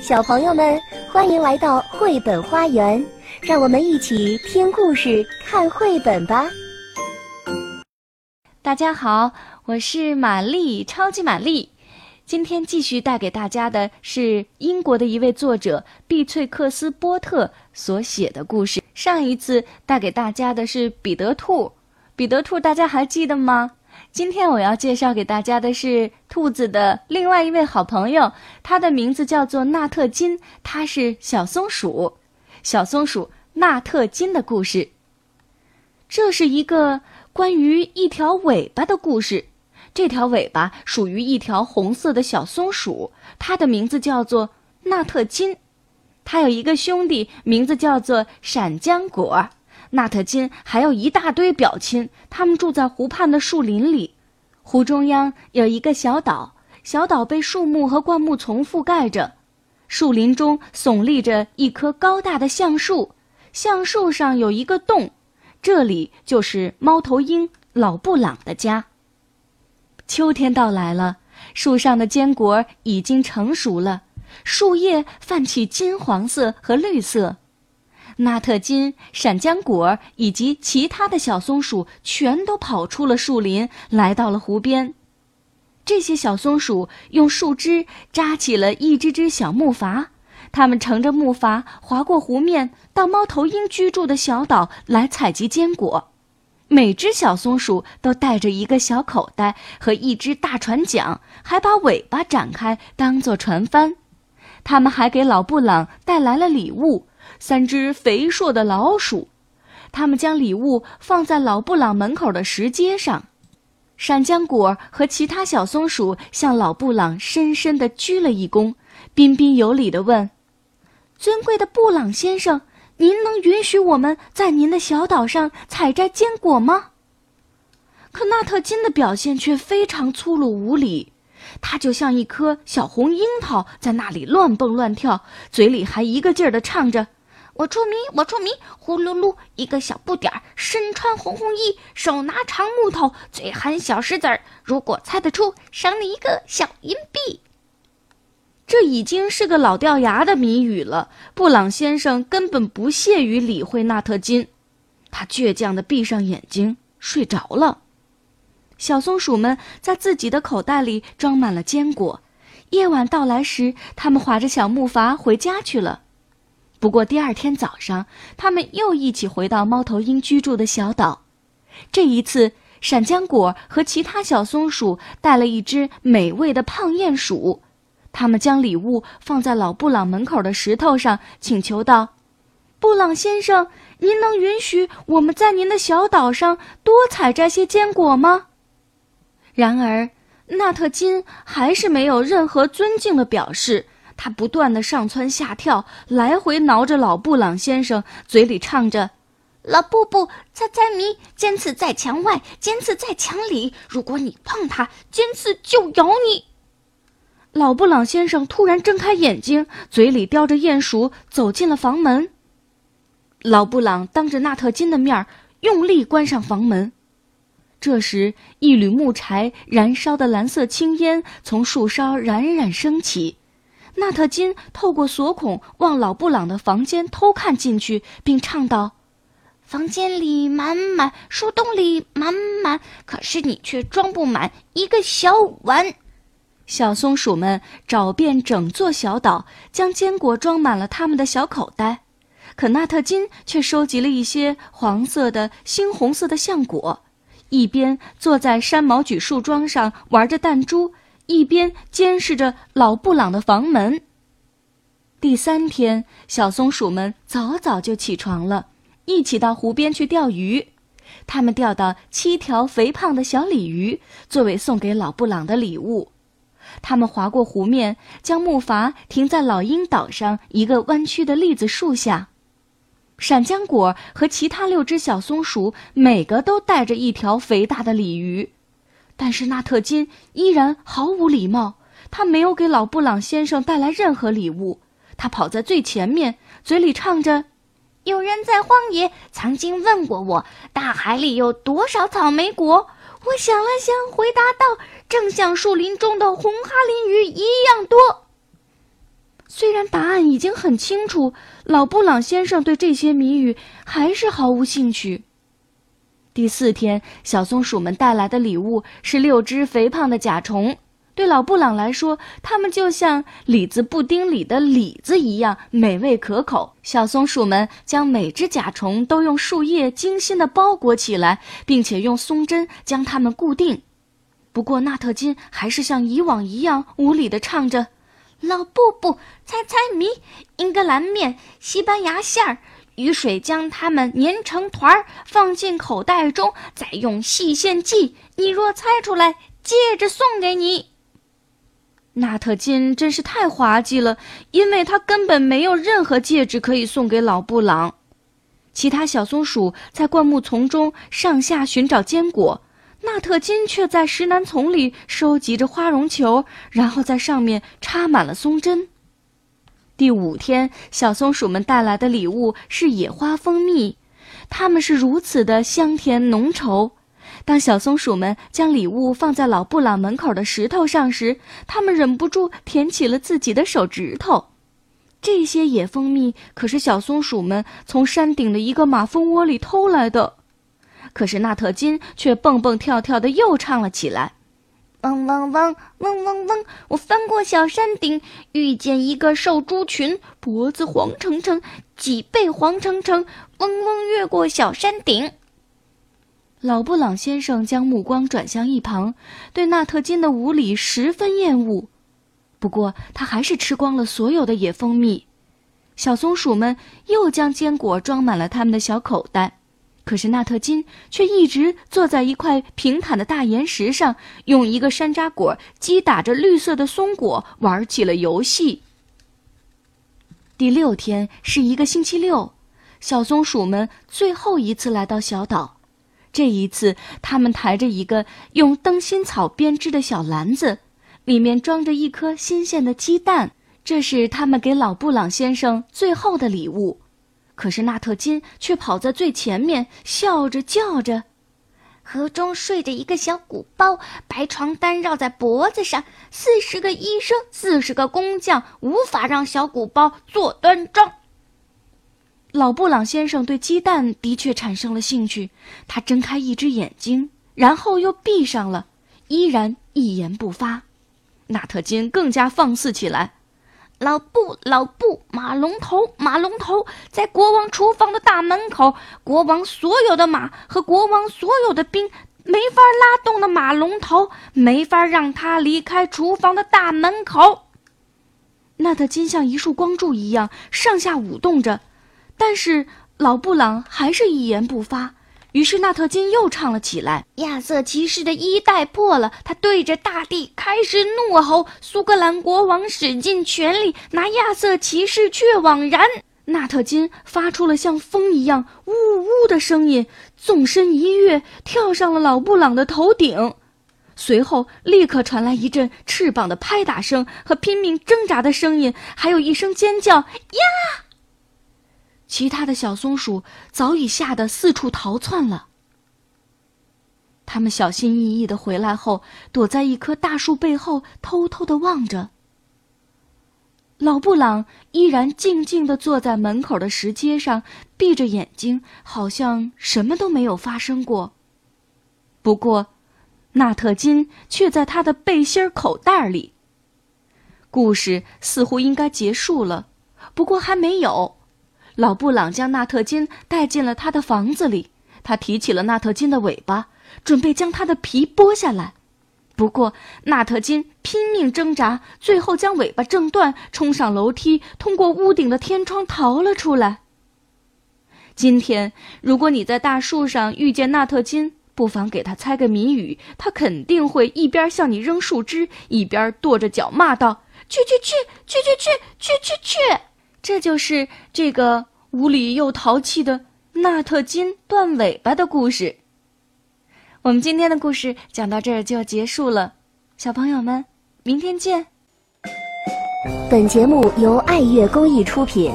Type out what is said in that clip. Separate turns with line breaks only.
小朋友们，欢迎来到绘本花园，让我们一起听故事、看绘本吧。
大家好，我是玛丽，超级玛丽。今天继续带给大家的是英国的一位作者碧翠克斯波特所写的故事。上一次带给大家的是彼得兔，彼得兔大家还记得吗？今天我要介绍给大家的是兔子的另外一位好朋友，它的名字叫做纳特金，它是小松鼠。小松鼠纳特金的故事。这是一个关于一条尾巴的故事。这条尾巴属于一条红色的小松鼠，它的名字叫做纳特金。它有一个兄弟，名字叫做闪浆果。纳特金还有一大堆表亲，他们住在湖畔的树林里。湖中央有一个小岛，小岛被树木和灌木丛覆盖着。树林中耸立着一棵高大的橡树，橡树上有一个洞，这里就是猫头鹰老布朗的家。秋天到来了，树上的坚果已经成熟了，树叶泛起金黄色和绿色。纳特金、闪浆果以及其他的小松鼠全都跑出了树林，来到了湖边。这些小松鼠用树枝扎起了一只只小木筏，它们乘着木筏划过湖面，到猫头鹰居住的小岛来采集坚果。每只小松鼠都带着一个小口袋和一只大船桨，还把尾巴展开当做船帆。他们还给老布朗带来了礼物。三只肥硕的老鼠，他们将礼物放在老布朗门口的石阶上。闪浆果和其他小松鼠向老布朗深深地鞠了一躬，彬彬有礼地问：“尊贵的布朗先生，您能允许我们在您的小岛上采摘坚果吗？”可纳特金的表现却非常粗鲁无礼。他就像一颗小红樱桃，在那里乱蹦乱跳，嘴里还一个劲儿地唱着。我出名，我出名，呼噜噜，一个小不点儿，身穿红红衣，手拿长木头，嘴含小石子儿。如果猜得出，赏你一个小银币。这已经是个老掉牙的谜语了。布朗先生根本不屑于理会纳特金，他倔强地闭上眼睛睡着了。小松鼠们在自己的口袋里装满了坚果。夜晚到来时，他们划着小木筏回家去了。不过第二天早上，他们又一起回到猫头鹰居住的小岛。这一次，闪浆果和其他小松鼠带了一只美味的胖鼹鼠。他们将礼物放在老布朗门口的石头上，请求道：“布朗先生，您能允许我们在您的小岛上多采摘些坚果吗？”然而，纳特金还是没有任何尊敬的表示。他不断的上蹿下跳，来回挠着老布朗先生，嘴里唱着：“老布布，猜猜谜，尖刺在墙外，尖刺在墙里。如果你碰它，尖刺就咬你。”老布朗先生突然睁开眼睛，嘴里叼着鼹鼠，走进了房门。老布朗当着纳特金的面儿用力关上房门。这时，一缕木柴燃烧的蓝色青烟从树梢冉冉升起。纳特金透过锁孔往老布朗的房间偷看进去，并唱道：“房间里满满，树洞里满满，可是你却装不满一个小碗。”小松鼠们找遍整座小岛，将坚果装满了他们的小口袋，可纳特金却收集了一些黄色的、猩红色的橡果，一边坐在山毛榉树桩上玩着弹珠。一边监视着老布朗的房门。第三天，小松鼠们早早就起床了，一起到湖边去钓鱼。他们钓到七条肥胖的小鲤鱼，作为送给老布朗的礼物。他们划过湖面，将木筏停在老鹰岛上一个弯曲的栗子树下。闪浆果和其他六只小松鼠每个都带着一条肥大的鲤鱼。但是纳特金依然毫无礼貌，他没有给老布朗先生带来任何礼物。他跑在最前面，嘴里唱着：“有人在荒野曾经问过我，大海里有多少草莓果？我想了想，回答道：正像树林中的红哈林鱼一样多。”虽然答案已经很清楚，老布朗先生对这些谜语还是毫无兴趣。第四天，小松鼠们带来的礼物是六只肥胖的甲虫。对老布朗来说，它们就像李子布丁里的李子一样美味可口。小松鼠们将每只甲虫都用树叶精心地包裹起来，并且用松针将它们固定。不过，纳特金还是像以往一样无理地唱着：“老布布，猜猜谜，英格兰面，西班牙馅儿。”雨水将它们粘成团儿，放进口袋中，再用细线系。你若猜出来，戒指送给你。纳特金真是太滑稽了，因为他根本没有任何戒指可以送给老布朗。其他小松鼠在灌木丛中上下寻找坚果，纳特金却在石楠丛里收集着花绒球，然后在上面插满了松针。第五天，小松鼠们带来的礼物是野花蜂蜜，它们是如此的香甜浓稠。当小松鼠们将礼物放在老布朗门口的石头上时，它们忍不住舔起了自己的手指头。这些野蜂蜜可是小松鼠们从山顶的一个马蜂窝里偷来的。可是纳特金却蹦蹦跳跳的又唱了起来。嗡嗡嗡嗡嗡嗡！我翻过小山顶，遇见一个瘦猪群，脖子黄澄澄，脊背黄澄澄。嗡嗡，越过小山顶。老布朗先生将目光转向一旁，对纳特金的无礼十分厌恶。不过他还是吃光了所有的野蜂蜜。小松鼠们又将坚果装满了他们的小口袋。可是纳特金却一直坐在一块平坦的大岩石上，用一个山楂果击打着绿色的松果，玩起了游戏。第六天是一个星期六，小松鼠们最后一次来到小岛。这一次，他们抬着一个用灯芯草编织的小篮子，里面装着一颗新鲜的鸡蛋，这是他们给老布朗先生最后的礼物。可是纳特金却跑在最前面，笑着叫着：“河中睡着一个小鼓包，白床单绕在脖子上。四十个医生，四十个工匠，无法让小鼓包坐端庄。”老布朗先生对鸡蛋的确产生了兴趣，他睁开一只眼睛，然后又闭上了，依然一言不发。纳特金更加放肆起来。老布，老布，马龙头，马龙头，在国王厨房的大门口。国王所有的马和国王所有的兵没法拉动的马龙头，没法让他离开厨房的大门口。那的金像一束光柱一样上下舞动着，但是老布朗还是一言不发。于是纳特金又唱了起来：“亚瑟骑士的衣带破了，他对着大地开始怒吼。苏格兰国王使尽全力，拿亚瑟骑士却枉然。”纳特金发出了像风一样呜呜的声音，纵身一跃，跳上了老布朗的头顶。随后立刻传来一阵翅膀的拍打声和拼命挣扎的声音，还有一声尖叫：“呀！”其他的小松鼠早已吓得四处逃窜了。他们小心翼翼的回来后，躲在一棵大树背后，偷偷的望着。老布朗依然静静的坐在门口的石阶上，闭着眼睛，好像什么都没有发生过。不过，纳特金却在他的背心口袋里。故事似乎应该结束了，不过还没有。老布朗将纳特金带进了他的房子里，他提起了纳特金的尾巴，准备将他的皮剥下来。不过，纳特金拼命挣扎，最后将尾巴挣断，冲上楼梯，通过屋顶的天窗逃了出来。今天，如果你在大树上遇见纳特金，不妨给他猜个谜语，他肯定会一边向你扔树枝，一边跺着脚骂道：“去去去去去去去去去！”这就是这个。无理又淘气的纳特金断尾巴的故事。我们今天的故事讲到这儿就结束了，小朋友们，明天见。
本节目由爱乐公益出品。